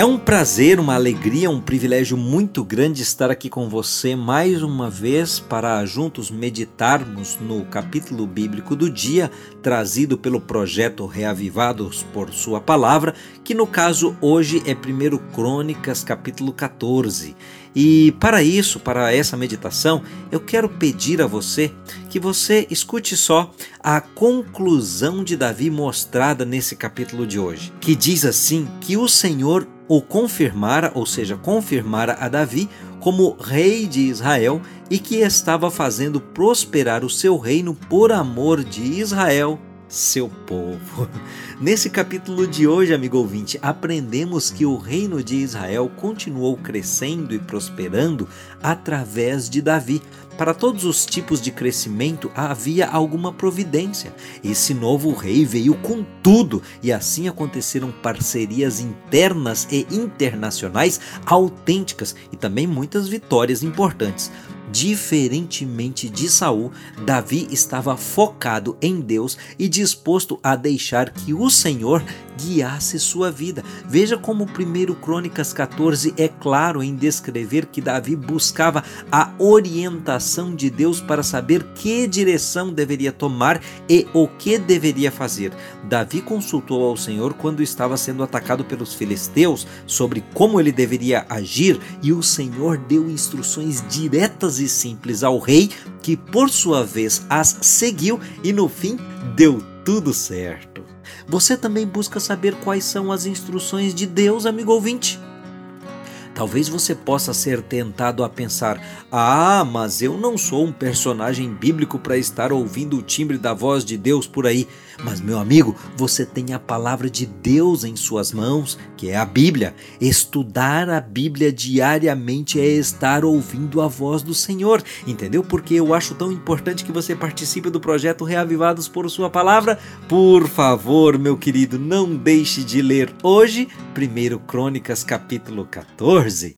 É um prazer, uma alegria, um privilégio muito grande estar aqui com você mais uma vez para juntos meditarmos no capítulo bíblico do dia, trazido pelo projeto Reavivados por Sua Palavra, que no caso hoje é 1 Crônicas, capítulo 14. E para isso, para essa meditação, eu quero pedir a você que você escute só a conclusão de Davi mostrada nesse capítulo de hoje, que diz assim: que o Senhor o confirmara, ou seja, confirmara a Davi como rei de Israel e que estava fazendo prosperar o seu reino por amor de Israel seu povo. Nesse capítulo de hoje, amigo ouvinte, aprendemos que o reino de Israel continuou crescendo e prosperando através de Davi. Para todos os tipos de crescimento havia alguma providência. Esse novo rei veio com tudo e assim aconteceram parcerias internas e internacionais autênticas e também muitas vitórias importantes. Diferentemente de Saul, Davi estava focado em Deus e disposto a deixar que o Senhor guiasse sua vida. Veja como 1 Crônicas 14 é claro em descrever que Davi buscava a orientação de Deus para saber que direção deveria tomar e o que deveria fazer. Davi consultou ao Senhor quando estava sendo atacado pelos filisteus sobre como ele deveria agir e o Senhor deu instruções diretas e simples ao rei, que por sua vez as seguiu e no fim deu tudo certo. Você também busca saber quais são as instruções de Deus, amigo ouvinte? Talvez você possa ser tentado a pensar: ah, mas eu não sou um personagem bíblico para estar ouvindo o timbre da voz de Deus por aí. Mas, meu amigo, você tem a palavra de Deus em suas mãos, que é a Bíblia. Estudar a Bíblia diariamente é estar ouvindo a voz do Senhor, entendeu? Porque eu acho tão importante que você participe do projeto Reavivados por Sua Palavra. Por favor, meu querido, não deixe de ler hoje, 1 Crônicas, capítulo 14. creuser.